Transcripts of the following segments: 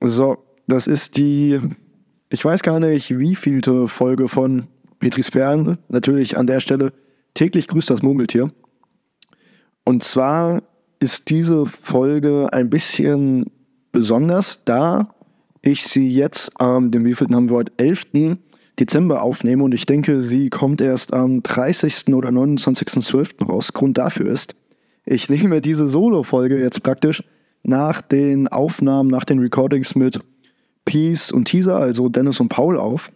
So, das ist die, ich weiß gar nicht, wievielte Folge von Petris Perlen. Natürlich an der Stelle täglich grüßt das Murmeltier. Und zwar ist diese Folge ein bisschen besonders, da ich sie jetzt am, ähm, dem wievielten haben wir heute, 11. Dezember aufnehme und ich denke, sie kommt erst am 30. oder 29.12. raus. Grund dafür ist, ich nehme diese Solo-Folge jetzt praktisch nach den Aufnahmen, nach den Recordings mit Peace und Teaser, also Dennis und Paul auf.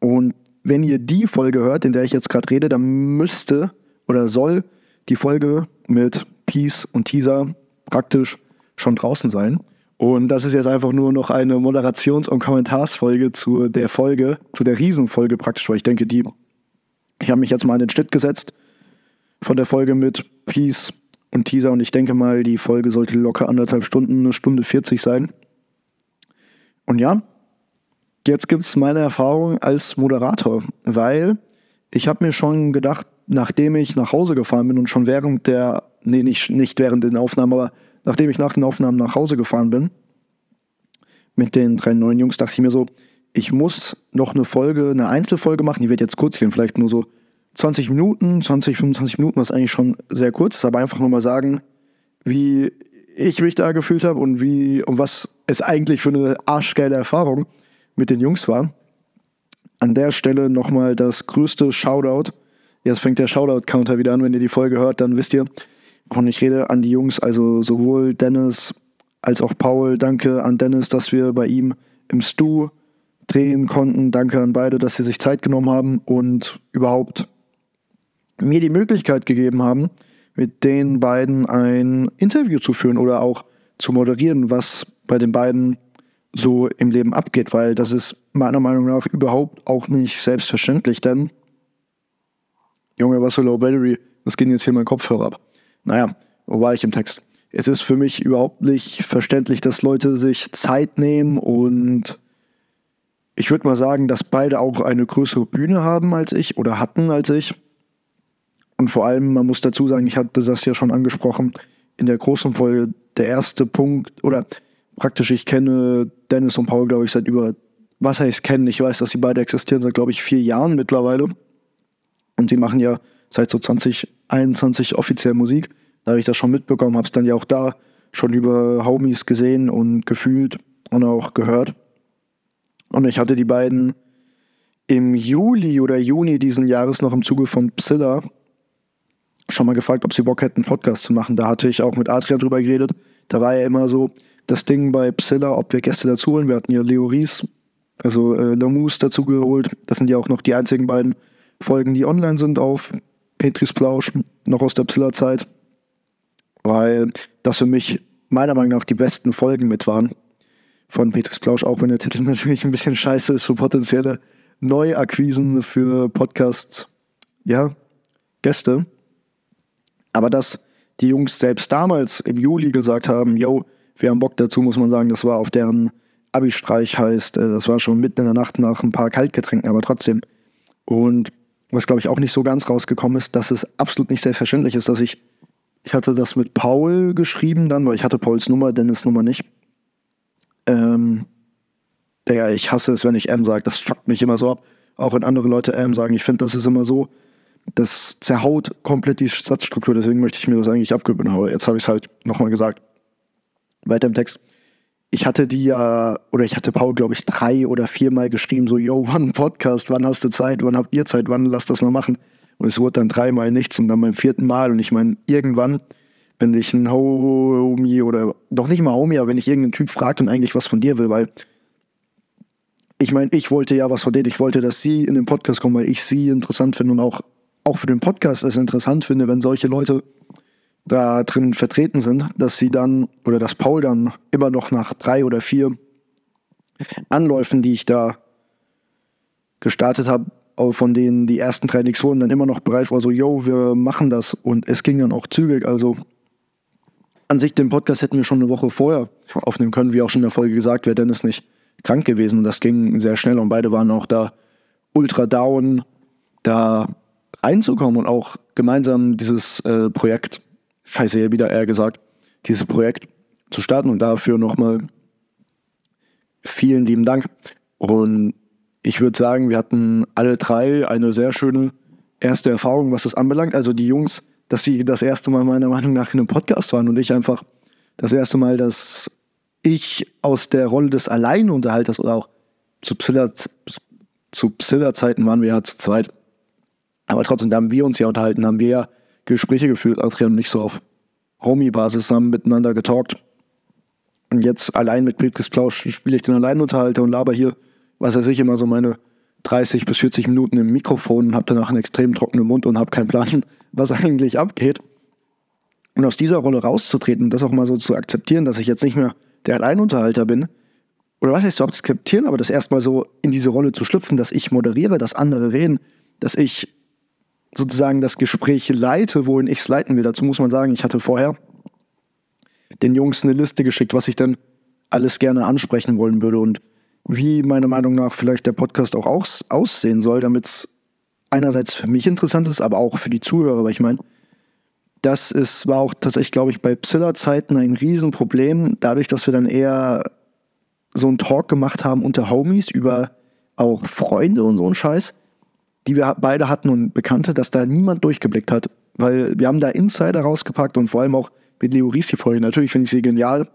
Und wenn ihr die Folge hört, in der ich jetzt gerade rede, dann müsste oder soll die Folge mit Peace und Teaser praktisch schon draußen sein. Und das ist jetzt einfach nur noch eine Moderations- und Kommentarsfolge zu der Folge, zu der Riesenfolge praktisch, weil ich denke, die, ich habe mich jetzt mal in den Schnitt gesetzt von der Folge mit Peace und Teaser und ich denke mal, die Folge sollte locker anderthalb Stunden, eine Stunde 40 sein. Und ja, jetzt gibt es meine Erfahrung als Moderator, weil ich habe mir schon gedacht, nachdem ich nach Hause gefahren bin und schon während der, nee, nicht, nicht während den Aufnahmen, aber nachdem ich nach den Aufnahmen nach Hause gefahren bin, mit den drei neuen Jungs, dachte ich mir so, ich muss noch eine Folge, eine Einzelfolge machen, die wird jetzt kurz gehen, vielleicht nur so 20 Minuten, 20, 25 Minuten, was eigentlich schon sehr kurz ist, aber einfach nur mal sagen, wie ich mich da gefühlt habe und wie und was es eigentlich für eine arschgeile Erfahrung mit den Jungs war. An der Stelle nochmal das größte Shoutout. Jetzt fängt der Shoutout-Counter wieder an. Wenn ihr die Folge hört, dann wisst ihr, wovon ich rede. An die Jungs, also sowohl Dennis als auch Paul. Danke an Dennis, dass wir bei ihm im Stu drehen konnten. Danke an beide, dass sie sich Zeit genommen haben und überhaupt mir die Möglichkeit gegeben haben, mit den beiden ein Interview zu führen oder auch zu moderieren, was bei den beiden so im Leben abgeht, weil das ist meiner Meinung nach überhaupt auch nicht selbstverständlich, denn Junge, was für Low Battery, das geht jetzt hier mein Kopfhörer ab. Naja, wo war ich im Text? Es ist für mich überhaupt nicht verständlich, dass Leute sich Zeit nehmen und ich würde mal sagen, dass beide auch eine größere Bühne haben als ich oder hatten als ich. Und vor allem, man muss dazu sagen, ich hatte das ja schon angesprochen, in der großen Folge, der erste Punkt, oder praktisch, ich kenne Dennis und Paul, glaube ich, seit über, was heißt kennen, ich weiß, dass sie beide existieren, seit, glaube ich, vier Jahren mittlerweile. Und die machen ja seit so 2021 offiziell Musik. Da habe ich das schon mitbekommen, habe es dann ja auch da schon über Homies gesehen und gefühlt und auch gehört. Und ich hatte die beiden im Juli oder Juni diesen Jahres noch im Zuge von Psylla schon mal gefragt, ob sie Bock hätten, einen Podcast zu machen. Da hatte ich auch mit Adrian drüber geredet. Da war ja immer so das Ding bei Psylla, ob wir Gäste dazu holen. Wir hatten ja Leo Ries, also äh, Lamus dazu geholt. Das sind ja auch noch die einzigen beiden Folgen, die online sind auf Petris Plausch, noch aus der Psylla-Zeit. Weil das für mich meiner Meinung nach die besten Folgen mit waren von Petris Plausch, auch wenn der Titel natürlich ein bisschen scheiße ist für potenzielle Neuakquisen für Podcasts, ja, Gäste. Aber dass die Jungs selbst damals im Juli gesagt haben, yo, wir haben Bock dazu, muss man sagen, das war auf deren Abi-Streich heißt, äh, das war schon mitten in der Nacht nach ein paar Kaltgetränken, aber trotzdem. Und was glaube ich auch nicht so ganz rausgekommen ist, dass es absolut nicht selbstverständlich ist, dass ich, ich hatte das mit Paul geschrieben dann, weil ich hatte Pauls Nummer, Dennis Nummer nicht. Ähm, Digga, ich hasse es, wenn ich M sage, das fuckt mich immer so ab. Auch wenn andere Leute M sagen, ich finde, das ist immer so, das zerhaut komplett die Satzstruktur, deswegen möchte ich mir das eigentlich abgewöhnen. Aber jetzt habe ich es halt nochmal gesagt. Weiter im Text. Ich hatte die ja, oder ich hatte Paul, glaube ich, drei oder viermal geschrieben, so, yo, wann Podcast, wann hast du Zeit, wann habt ihr Zeit, wann lass das mal machen. Und es wurde dann dreimal nichts und dann beim vierten Mal. Und ich meine, irgendwann, wenn ich ein Homie oder doch nicht mal Homie, aber wenn ich irgendeinen Typ fragt und eigentlich was von dir will, weil ich meine, ich wollte ja was von denen, ich wollte, dass sie in den Podcast kommen, weil ich sie interessant finde und auch auch für den Podcast es interessant finde, wenn solche Leute da drin vertreten sind, dass sie dann oder dass Paul dann immer noch nach drei oder vier Anläufen, die ich da gestartet habe, von denen die ersten drei nichts wurden, dann immer noch bereit war, so, yo, wir machen das. Und es ging dann auch zügig. Also an sich, den Podcast hätten wir schon eine Woche vorher aufnehmen können, wie auch schon in der Folge gesagt, wäre Dennis nicht krank gewesen. Und das ging sehr schnell und beide waren auch da ultra down, da reinzukommen und auch gemeinsam dieses äh, Projekt, scheiße, wieder eher gesagt, dieses Projekt zu starten und dafür nochmal vielen lieben Dank. Und ich würde sagen, wir hatten alle drei eine sehr schöne erste Erfahrung, was das anbelangt. Also die Jungs, dass sie das erste Mal meiner Meinung nach in einem Podcast waren und ich einfach das erste Mal, dass ich aus der Rolle des Alleinunterhalters oder auch zu Psilla-Zeiten waren wir ja zu zweit. Aber trotzdem, da haben wir uns ja unterhalten, haben wir ja Gespräche geführt, Adrian und nicht so auf Homie-Basis, haben miteinander getalkt. Und jetzt allein mit Petris Plausch spiele ich den Alleinunterhalter und laber hier, was er sich immer so meine 30 bis 40 Minuten im Mikrofon und habe danach einen extrem trockenen Mund und habe keinen Plan, was eigentlich abgeht. Und aus dieser Rolle rauszutreten das auch mal so zu akzeptieren, dass ich jetzt nicht mehr der Alleinunterhalter bin, oder was heißt zu akzeptieren, aber das erstmal so in diese Rolle zu schlüpfen, dass ich moderiere, dass andere reden, dass ich sozusagen das Gespräch leite, wohin ich es leiten will. Dazu muss man sagen, ich hatte vorher den Jungs eine Liste geschickt, was ich dann alles gerne ansprechen wollen würde und wie meiner Meinung nach vielleicht der Podcast auch aus aussehen soll, damit es einerseits für mich interessant ist, aber auch für die Zuhörer, weil ich meine, das ist, war auch tatsächlich, glaube ich, bei Psilla-Zeiten ein Riesenproblem, dadurch, dass wir dann eher so einen Talk gemacht haben unter Homies über auch Freunde und so einen Scheiß, die wir beide hatten und Bekannte, dass da niemand durchgeblickt hat. Weil wir haben da Insider rausgepackt und vor allem auch mit Leo Ries die Folge. Natürlich finde ich sie genial.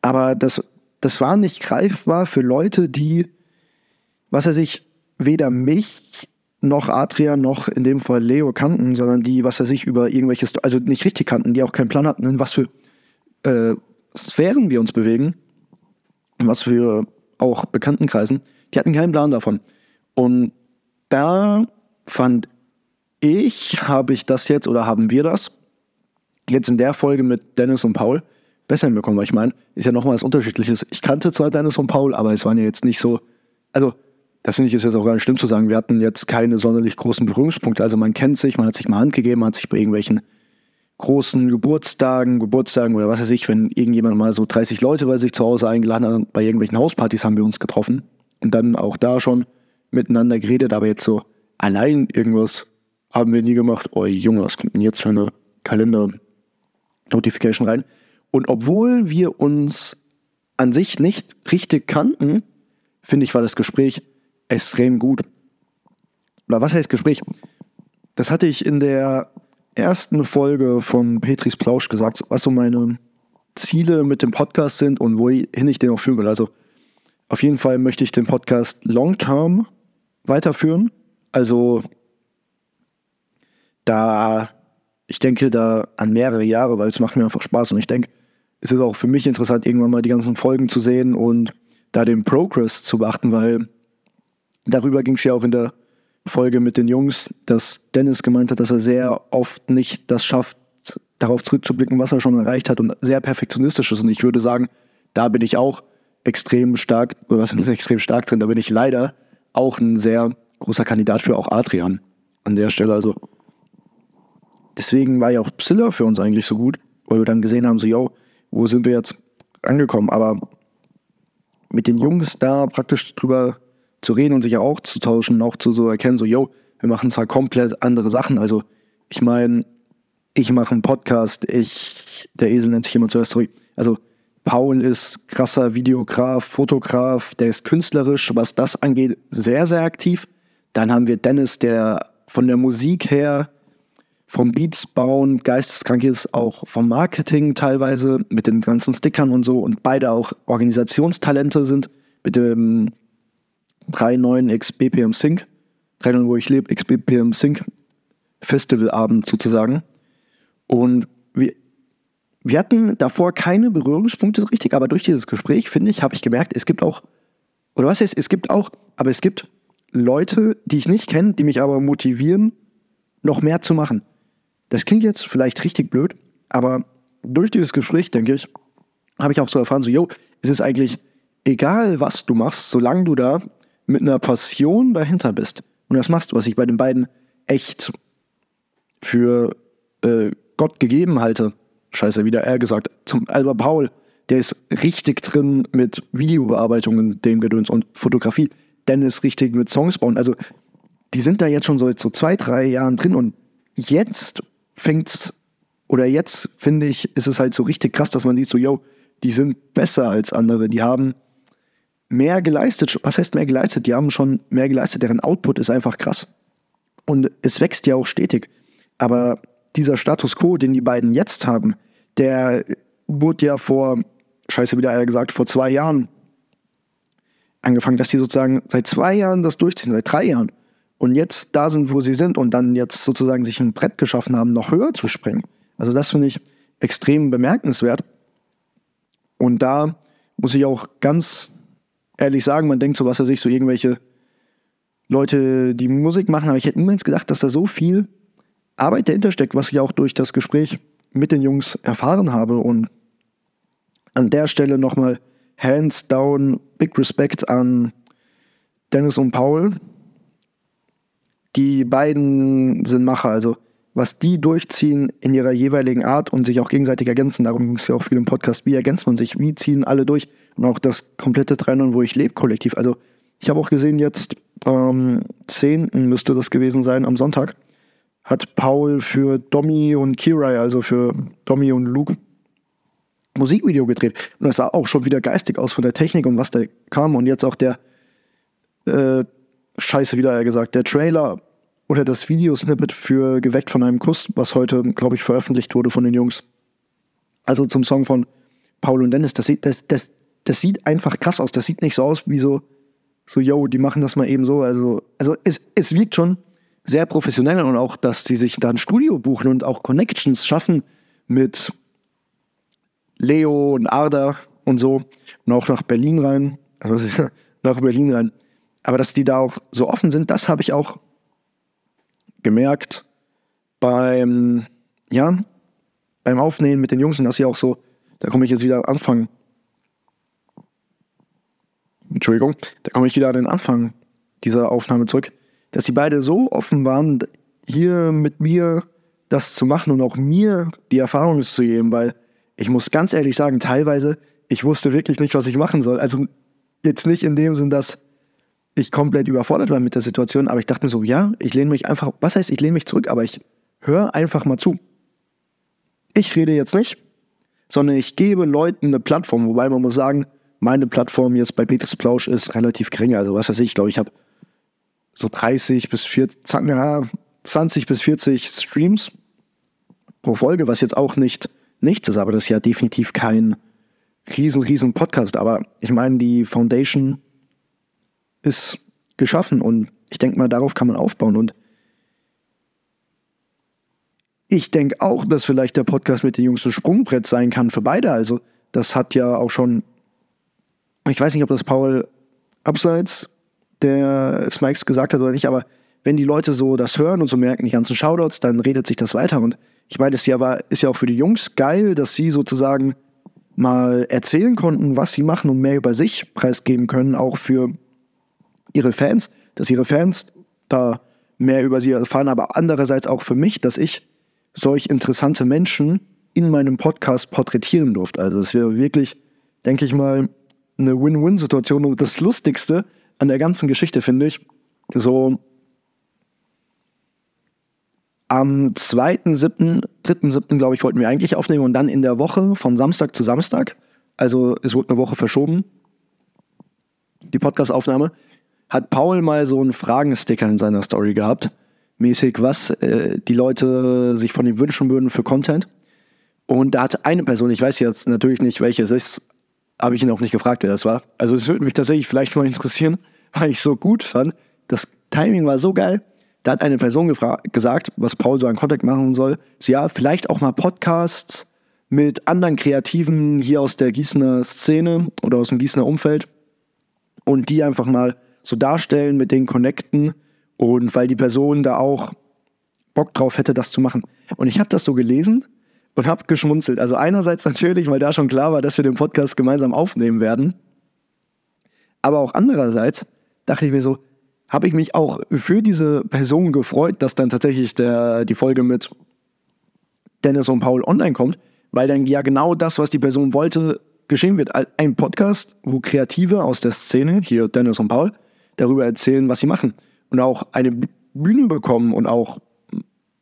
Aber das, das war nicht greifbar für Leute, die, was er sich, weder mich noch Adrian noch in dem Fall Leo kannten, sondern die, was er sich über irgendwelche, also nicht richtig kannten, die auch keinen Plan hatten, in was für äh, Sphären wir uns bewegen, in was für auch Bekanntenkreisen, die hatten keinen Plan davon. Und da fand ich, habe ich das jetzt oder haben wir das jetzt in der Folge mit Dennis und Paul besser hinbekommen, weil ich meine, ist ja nochmal was Unterschiedliches. Ich kannte zwar Dennis und Paul, aber es waren ja jetzt nicht so, also das finde ich ist jetzt auch gar nicht schlimm zu sagen, wir hatten jetzt keine sonderlich großen Berührungspunkte. Also man kennt sich, man hat sich mal Hand gegeben, man hat sich bei irgendwelchen großen Geburtstagen, Geburtstagen oder was weiß ich, wenn irgendjemand mal so 30 Leute bei sich zu Hause eingeladen hat, bei irgendwelchen Hauspartys haben wir uns getroffen und dann auch da schon miteinander geredet, aber jetzt so allein irgendwas haben wir nie gemacht. Oh Junge, was kommt denn jetzt für eine Kalender-Notification rein? Und obwohl wir uns an sich nicht richtig kannten, finde ich, war das Gespräch extrem gut. Oder was heißt Gespräch? Das hatte ich in der ersten Folge von Petris Plausch gesagt, was so meine Ziele mit dem Podcast sind und wohin ich den auch führen will. Also auf jeden Fall möchte ich den Podcast long-term weiterführen. Also da, ich denke da an mehrere Jahre, weil es macht mir einfach Spaß und ich denke, es ist auch für mich interessant, irgendwann mal die ganzen Folgen zu sehen und da den Progress zu beachten, weil darüber ging es ja auch in der Folge mit den Jungs, dass Dennis gemeint hat, dass er sehr oft nicht das schafft, darauf zurückzublicken, was er schon erreicht hat und sehr perfektionistisch ist. Und ich würde sagen, da bin ich auch extrem stark, oder was ist extrem stark drin, da bin ich leider auch ein sehr großer Kandidat für auch Adrian an der Stelle. Also deswegen war ja auch Psylla für uns eigentlich so gut, weil wir dann gesehen haben, so, yo, wo sind wir jetzt angekommen? Aber mit den Jungs da praktisch drüber zu reden und sich ja auch zu tauschen, auch zu so erkennen, so, yo, wir machen zwar komplett andere Sachen. Also, ich meine, ich mache einen Podcast, ich, der Esel nennt sich immer zuerst, sorry. Also, Paul ist krasser Videograf, Fotograf, der ist künstlerisch, was das angeht, sehr, sehr aktiv. Dann haben wir Dennis, der von der Musik her, vom Beats bauen, geisteskrank ist, auch vom Marketing teilweise, mit den ganzen Stickern und so und beide auch Organisationstalente sind, mit dem 3.9 x BPM Sync, 3.9, wo ich lebe, x BPM Sync Festivalabend sozusagen. Und wir, hatten davor keine Berührungspunkte richtig, aber durch dieses Gespräch, finde ich, habe ich gemerkt, es gibt auch, oder was heißt, es gibt auch, aber es gibt Leute, die ich nicht kenne, die mich aber motivieren, noch mehr zu machen. Das klingt jetzt vielleicht richtig blöd, aber durch dieses Gespräch, denke ich, habe ich auch so erfahren, so, yo, es ist eigentlich egal, was du machst, solange du da mit einer Passion dahinter bist und das machst, was ich bei den beiden echt für äh, Gott gegeben halte, scheiße, wieder er gesagt, zum Albert Paul, der ist richtig drin mit Videobearbeitungen, dem Gedöns und Fotografie. Dennis richtig mit Songs bauen. Also, die sind da jetzt schon so, so zwei, drei Jahren drin und jetzt fängt's, oder jetzt finde ich, ist es halt so richtig krass, dass man sieht, so, yo, die sind besser als andere, die haben mehr geleistet. Was heißt mehr geleistet? Die haben schon mehr geleistet, deren Output ist einfach krass. Und es wächst ja auch stetig. Aber dieser Status quo, den die beiden jetzt haben, der wurde ja vor, scheiße wieder gesagt, vor zwei Jahren angefangen, dass die sozusagen seit zwei Jahren das durchziehen, seit drei Jahren. Und jetzt da sind, wo sie sind und dann jetzt sozusagen sich ein Brett geschaffen haben, noch höher zu springen. Also das finde ich extrem bemerkenswert. Und da muss ich auch ganz ehrlich sagen, man denkt so, was er sich so irgendwelche Leute, die Musik machen, aber ich hätte niemals gedacht, dass da so viel Arbeit dahinter steckt, was ich auch durch das Gespräch mit den Jungs erfahren habe. Und an der Stelle nochmal hands down, big respect an Dennis und Paul. Die beiden sind Macher, also was die durchziehen in ihrer jeweiligen Art und sich auch gegenseitig ergänzen. Darum ging es ja auch viel im Podcast. Wie ergänzt man sich? Wie ziehen alle durch? Und auch das komplette Trennen, wo ich lebe, kollektiv. Also ich habe auch gesehen, jetzt am 10. müsste das gewesen sein, am Sonntag, hat Paul für Domi und Kirai, also für Domi und Luke, Musikvideo gedreht. Und das sah auch schon wieder geistig aus von der Technik und was da kam. Und jetzt auch der, äh, scheiße wieder gesagt, der Trailer oder das Videosnippet für Geweckt von einem Kuss, was heute, glaube ich, veröffentlicht wurde von den Jungs. Also zum Song von Paul und Dennis. Das sieht, das, das, das sieht einfach krass aus. Das sieht nicht so aus wie so, so, yo, die machen das mal eben so. Also, also es, es wirkt schon sehr professionell und auch, dass sie sich da ein Studio buchen und auch Connections schaffen mit Leo und Arda und so und auch nach Berlin rein. Also nach Berlin rein. Aber dass die da auch so offen sind, das habe ich auch gemerkt beim, ja, beim Aufnehmen mit den Jungs und dass sie auch so, da komme ich jetzt wieder anfangen. Entschuldigung, da komme ich wieder an den Anfang dieser Aufnahme zurück dass sie beide so offen waren, hier mit mir das zu machen und auch mir die Erfahrung zu geben, weil ich muss ganz ehrlich sagen, teilweise, ich wusste wirklich nicht, was ich machen soll. Also jetzt nicht in dem Sinn, dass ich komplett überfordert war mit der Situation, aber ich dachte mir so, ja, ich lehne mich einfach, was heißt, ich lehne mich zurück, aber ich höre einfach mal zu. Ich rede jetzt nicht, sondern ich gebe Leuten eine Plattform, wobei man muss sagen, meine Plattform jetzt bei Peters Plausch ist relativ gering. Also was weiß ich, ich glaube, ich habe so 30 bis 40, ja, 20 bis 40 Streams pro Folge, was jetzt auch nicht nichts ist, aber das ist ja definitiv kein riesen, riesen Podcast. Aber ich meine, die Foundation ist geschaffen und ich denke mal, darauf kann man aufbauen. Und ich denke auch, dass vielleicht der Podcast mit den Jungs ein Sprungbrett sein kann für beide. Also, das hat ja auch schon, ich weiß nicht, ob das Paul abseits der Smikes gesagt hat oder nicht, aber wenn die Leute so das hören und so merken, die ganzen Shoutouts, dann redet sich das weiter. Und ich meine, es ja war, ist ja auch für die Jungs geil, dass sie sozusagen mal erzählen konnten, was sie machen und mehr über sich preisgeben können, auch für ihre Fans, dass ihre Fans da mehr über sie erfahren, aber andererseits auch für mich, dass ich solch interessante Menschen in meinem Podcast porträtieren durfte. Also es wäre wirklich, denke ich mal, eine Win-Win-Situation und das Lustigste, an der ganzen Geschichte, finde ich, so am 2.7., 3.7., glaube ich, wollten wir eigentlich aufnehmen und dann in der Woche von Samstag zu Samstag, also es wurde eine Woche verschoben, die Podcastaufnahme, hat Paul mal so einen Fragensticker in seiner Story gehabt, mäßig, was äh, die Leute sich von ihm wünschen würden für Content. Und da hatte eine Person, ich weiß jetzt natürlich nicht, welche es ist, habe ich ihn auch nicht gefragt, wer das war. Also es würde mich tatsächlich vielleicht mal interessieren, weil ich so gut fand. Das Timing war so geil. Da hat eine Person gesagt, was Paul so an Kontakt machen soll. So, ja, vielleicht auch mal Podcasts mit anderen Kreativen hier aus der Gießener Szene oder aus dem Gießener Umfeld und die einfach mal so darstellen, mit denen connecten und weil die Person da auch Bock drauf hätte, das zu machen. Und ich habe das so gelesen und habe geschmunzelt. Also einerseits natürlich, weil da schon klar war, dass wir den Podcast gemeinsam aufnehmen werden. Aber auch andererseits dachte ich mir so, habe ich mich auch für diese Person gefreut, dass dann tatsächlich der, die Folge mit Dennis und Paul online kommt, weil dann ja genau das, was die Person wollte, geschehen wird. Ein Podcast, wo Kreative aus der Szene, hier Dennis und Paul, darüber erzählen, was sie machen. Und auch eine Bühne bekommen und auch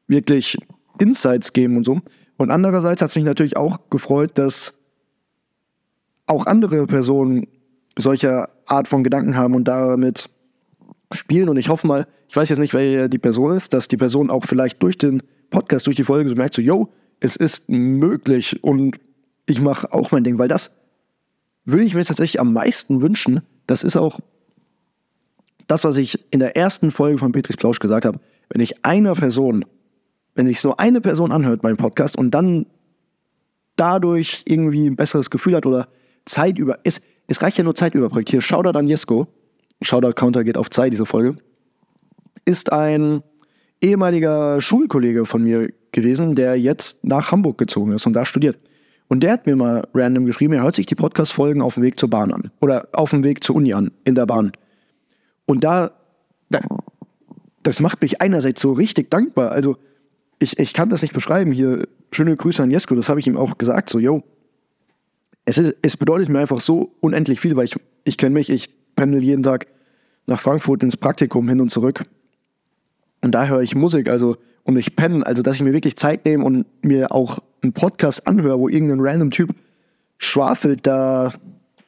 wirklich Insights geben und so. Und andererseits hat es mich natürlich auch gefreut, dass auch andere Personen solcher Art von Gedanken haben und damit spielen. Und ich hoffe mal, ich weiß jetzt nicht, wer die Person ist, dass die Person auch vielleicht durch den Podcast, durch die Folge so merkt, so, yo, es ist möglich und ich mache auch mein Ding, weil das würde ich mir tatsächlich am meisten wünschen. Das ist auch das, was ich in der ersten Folge von Petris Plausch gesagt habe. Wenn ich einer Person, wenn sich so eine Person anhört, meinen Podcast und dann dadurch irgendwie ein besseres Gefühl hat oder Zeit über, es, es reicht ja nur Zeit überbrückt. Hier, Shoutout an Jesko. Shoutout Counter geht auf Zeit, diese Folge. Ist ein ehemaliger Schulkollege von mir gewesen, der jetzt nach Hamburg gezogen ist und da studiert. Und der hat mir mal random geschrieben, er hört sich die Podcast-Folgen auf dem Weg zur Bahn an. Oder auf dem Weg zur Uni an, in der Bahn. Und da, das macht mich einerseits so richtig dankbar. Also, ich, ich kann das nicht beschreiben. Hier, schöne Grüße an Jesko, das habe ich ihm auch gesagt. So, yo, es, ist, es bedeutet mir einfach so unendlich viel, weil ich, ich kenne mich, ich pendel jeden Tag nach Frankfurt ins Praktikum hin und zurück. Und da höre ich Musik, also und ich penne, also dass ich mir wirklich Zeit nehme und mir auch einen Podcast anhöre, wo irgendein random Typ schwafelt da,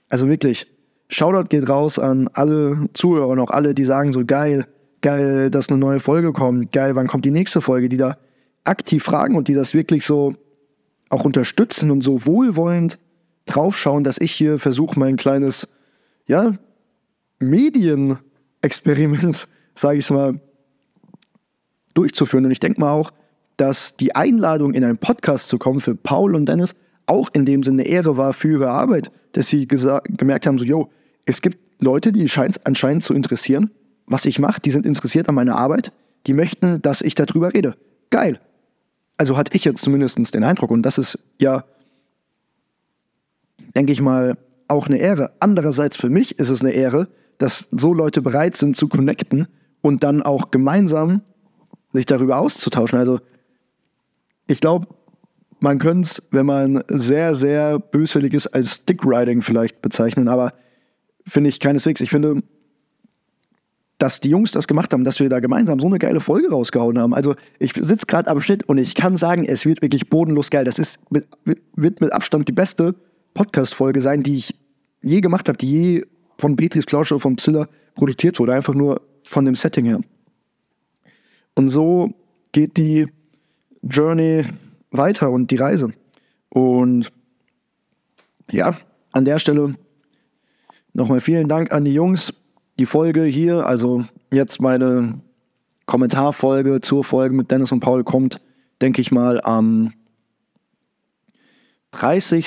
also wirklich, Shoutout geht raus an alle Zuhörer und auch alle, die sagen so geil, geil, dass eine neue Folge kommt, geil, wann kommt die nächste Folge, die da aktiv fragen und die das wirklich so auch unterstützen und so wohlwollend draufschauen, dass ich hier versuche, mein kleines, ja, Medienexperiment, sage ich mal, durchzuführen. Und ich denke mal auch, dass die Einladung, in einen Podcast zu kommen für Paul und Dennis, auch in dem Sinne Ehre war für ihre Arbeit, dass sie gemerkt haben, so, yo, es gibt Leute, die scheint anscheinend zu interessieren, was ich mache, die sind interessiert an meiner Arbeit, die möchten, dass ich darüber rede. Geil. Also hatte ich jetzt zumindest den Eindruck und das ist ja, denke ich mal, auch eine Ehre. Andererseits für mich ist es eine Ehre, dass so Leute bereit sind zu connecten und dann auch gemeinsam sich darüber auszutauschen. Also ich glaube, man könnte es, wenn man sehr, sehr böswillig ist, als Dickriding vielleicht bezeichnen, aber finde ich keineswegs. Ich finde, dass die Jungs das gemacht haben, dass wir da gemeinsam so eine geile Folge rausgehauen haben. Also ich sitze gerade am Schnitt und ich kann sagen, es wird wirklich bodenlos geil. Das ist mit, wird mit Abstand die beste Podcast-Folge sein, die ich je gemacht habe, die je von Beatrice Klauscher von Psylla produziert wurde. Einfach nur von dem Setting her. Und so geht die Journey weiter und die Reise. Und ja, an der Stelle nochmal vielen Dank an die Jungs. Die Folge hier, also jetzt meine Kommentarfolge zur Folge mit Dennis und Paul kommt, denke ich mal, am 30.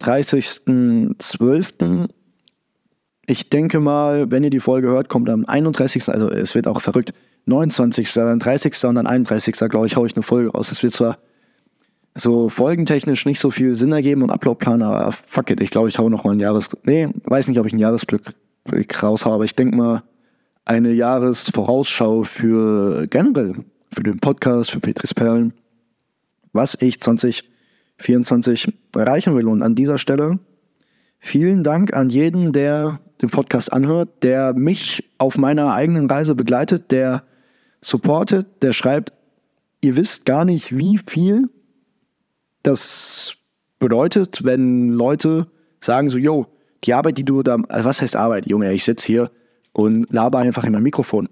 30.12. Ich denke mal, wenn ihr die Folge hört, kommt am 31. Also es wird auch verrückt. 29. dann 30. und dann 31. glaube ich, haue ich eine Folge raus. Es wird zwar so folgentechnisch nicht so viel Sinn ergeben und Uploadplan, aber fuck it, ich glaube, ich haue noch mal ein Jahres... Nee, weiß nicht, ob ich ein Jahresglück raushaue, aber ich denke mal, eine Jahresvorausschau für generell, für den Podcast, für Petris Perlen, was ich 2024 erreichen will. Und an dieser Stelle vielen Dank an jeden, der den Podcast anhört, der mich auf meiner eigenen Reise begleitet, der supportet, der schreibt, ihr wisst gar nicht, wie viel das bedeutet, wenn Leute sagen so, yo, die Arbeit, die du da, also was heißt Arbeit, Junge, ich sitze hier und laber einfach in mein Mikrofon.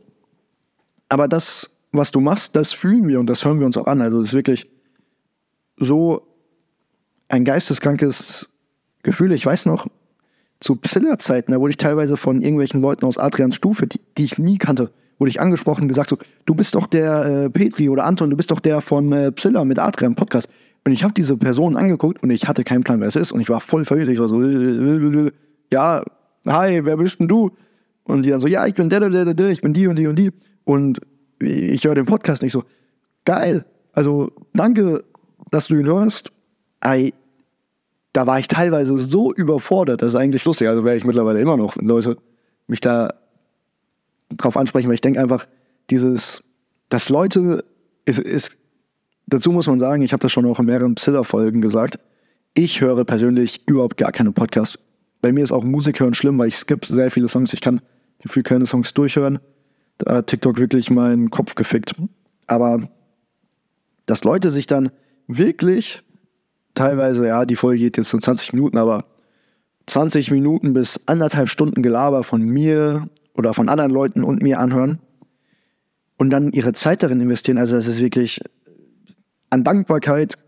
Aber das, was du machst, das fühlen wir und das hören wir uns auch an. Also es ist wirklich so ein geisteskrankes Gefühl. Ich weiß noch, zu Psiller-Zeiten, da wurde ich teilweise von irgendwelchen Leuten aus Adrians Stufe, die, die ich nie kannte, wurde ich angesprochen und gesagt so, du bist doch der äh, Petri oder Anton, du bist doch der von äh, Psilla mit Adrian Podcast. Und ich habe diese Person angeguckt und ich hatte keinen Plan, wer es ist. Und ich war voll verwirrt. Ich war so, ja, hi, wer bist denn du? Und die dann so, ja, ich bin der, der, der, der, ich bin die und die und die. Und ich höre den Podcast nicht so, geil. Also danke, dass du ihn hörst. I da war ich teilweise so überfordert, das ist eigentlich lustig. Also wäre ich mittlerweile immer noch, wenn Leute mich da drauf ansprechen, weil ich denke einfach, dieses, dass Leute, ist, ist, dazu muss man sagen, ich habe das schon auch in mehreren Psiller-Folgen gesagt, ich höre persönlich überhaupt gar keine Podcasts. Bei mir ist auch Musik hören schlimm, weil ich skippe sehr viele Songs. Ich kann gefühlt keine Songs durchhören. Da hat TikTok wirklich meinen Kopf gefickt. Aber dass Leute sich dann wirklich teilweise, ja, die Folge geht jetzt nur 20 Minuten, aber 20 Minuten bis anderthalb Stunden Gelaber von mir oder von anderen Leuten und mir anhören und dann ihre Zeit darin investieren. Also das ist wirklich an Dankbarkeit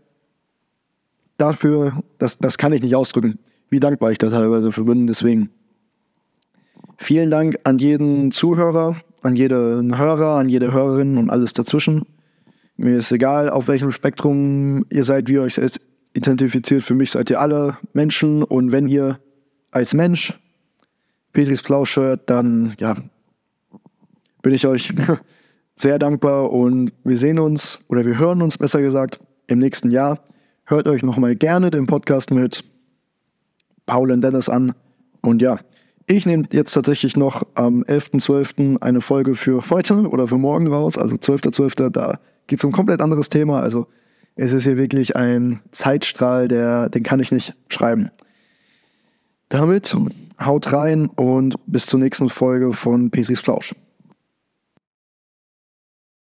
dafür, das, das kann ich nicht ausdrücken, wie dankbar ich da teilweise für bin. Deswegen vielen Dank an jeden Zuhörer, an jeden Hörer, an jede Hörerin und alles dazwischen. Mir ist egal, auf welchem Spektrum ihr seid, wie ihr euch identifiziert. Für mich seid ihr alle Menschen und wenn ihr als Mensch Petris Plausch hört, dann ja, bin ich euch sehr dankbar und wir sehen uns oder wir hören uns besser gesagt im nächsten Jahr. Hört euch nochmal gerne den Podcast mit Paul und Dennis an. Und ja, ich nehme jetzt tatsächlich noch am 11.12. eine Folge für heute oder für morgen raus, also 12.12. .12., da geht es um ein komplett anderes Thema. Also es ist hier wirklich ein Zeitstrahl, der, den kann ich nicht schreiben. Damit haut rein und bis zur nächsten Folge von Petris Flausch.